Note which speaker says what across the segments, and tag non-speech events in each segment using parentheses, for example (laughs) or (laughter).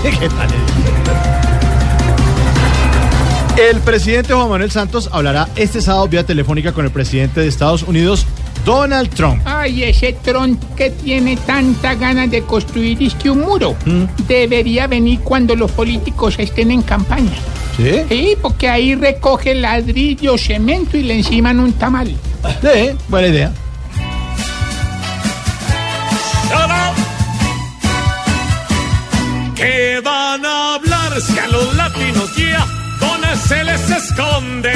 Speaker 1: (laughs)
Speaker 2: ¿Qué tal? El presidente Juan Manuel Santos hablará este sábado vía telefónica con el presidente de Estados Unidos, Donald Trump.
Speaker 3: Ay, ese Trump que tiene tanta ganas de construir es que un muro debería venir cuando los políticos estén en campaña.
Speaker 2: ¿Sí?
Speaker 3: Sí, porque ahí recoge ladrillo, cemento y le enciman un tamal.
Speaker 2: Sí, buena idea.
Speaker 4: Los latinos ya donde se les esconde?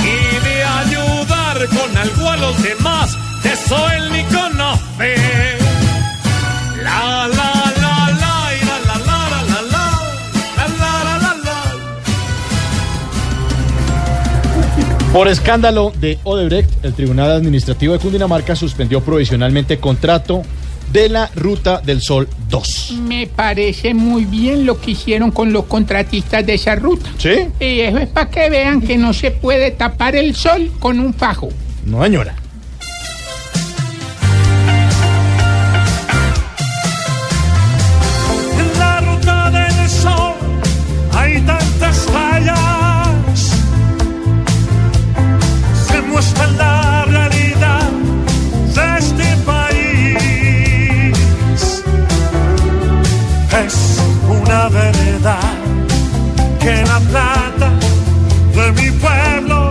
Speaker 4: Y de ayudar con algo a los demás, de eso él ni conoce. La, la, la, la, y la, la, la, la, la, la, la, la, la.
Speaker 2: Por escándalo de Odebrecht, el Tribunal Administrativo de Cundinamarca suspendió provisionalmente contrato de la Ruta del Sol 2.
Speaker 3: Me parece muy bien lo que hicieron con los contratistas de esa ruta.
Speaker 2: ¿Sí?
Speaker 3: Y eso es para que vean que no se puede tapar el sol con un fajo.
Speaker 2: No, señora.
Speaker 4: Una verdad que la plata de mi pueblo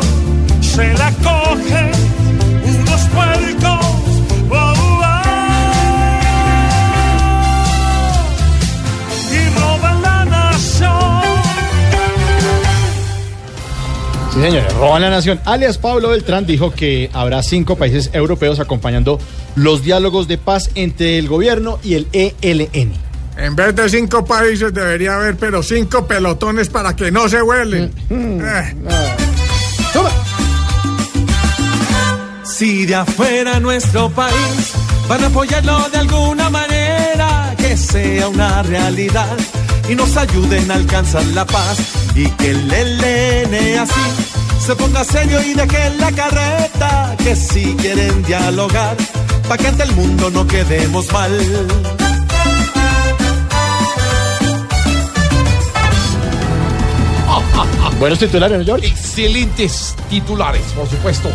Speaker 4: se la cogen unos puercos. Y roban la nación.
Speaker 2: Sí, señores, roban la nación. Alias Pablo Beltrán dijo que habrá cinco países europeos acompañando los diálogos de paz entre el gobierno y el ELN.
Speaker 5: En vez de cinco países debería haber, pero cinco pelotones para que no se huelen. Eh,
Speaker 6: Si de afuera nuestro país van a apoyarlo de alguna manera, que sea una realidad y nos ayuden a alcanzar la paz y que el ELN así se ponga serio y deje la carreta, que si quieren dialogar, pa' que ante el mundo no quedemos mal.
Speaker 2: Buenos titulares, ¿no, George?
Speaker 7: Excelentes titulares, por supuesto.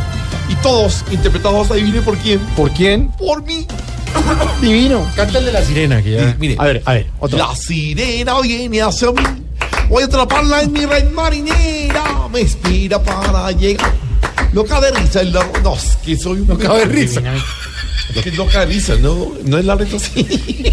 Speaker 7: Y todos interpretados, adivine por quién.
Speaker 2: ¿Por quién?
Speaker 7: Por mí.
Speaker 2: Divino. Cántale la sirena que ya.
Speaker 7: Mire.
Speaker 2: A ver, a ver, otro.
Speaker 7: La sirena viene hacia mí. Voy a atraparla en mi red marinera. Me inspira para llegar. Loca de risa en la. No, es que soy un. Loca de risa. Que loca de risa, no, no es la reta así. (laughs)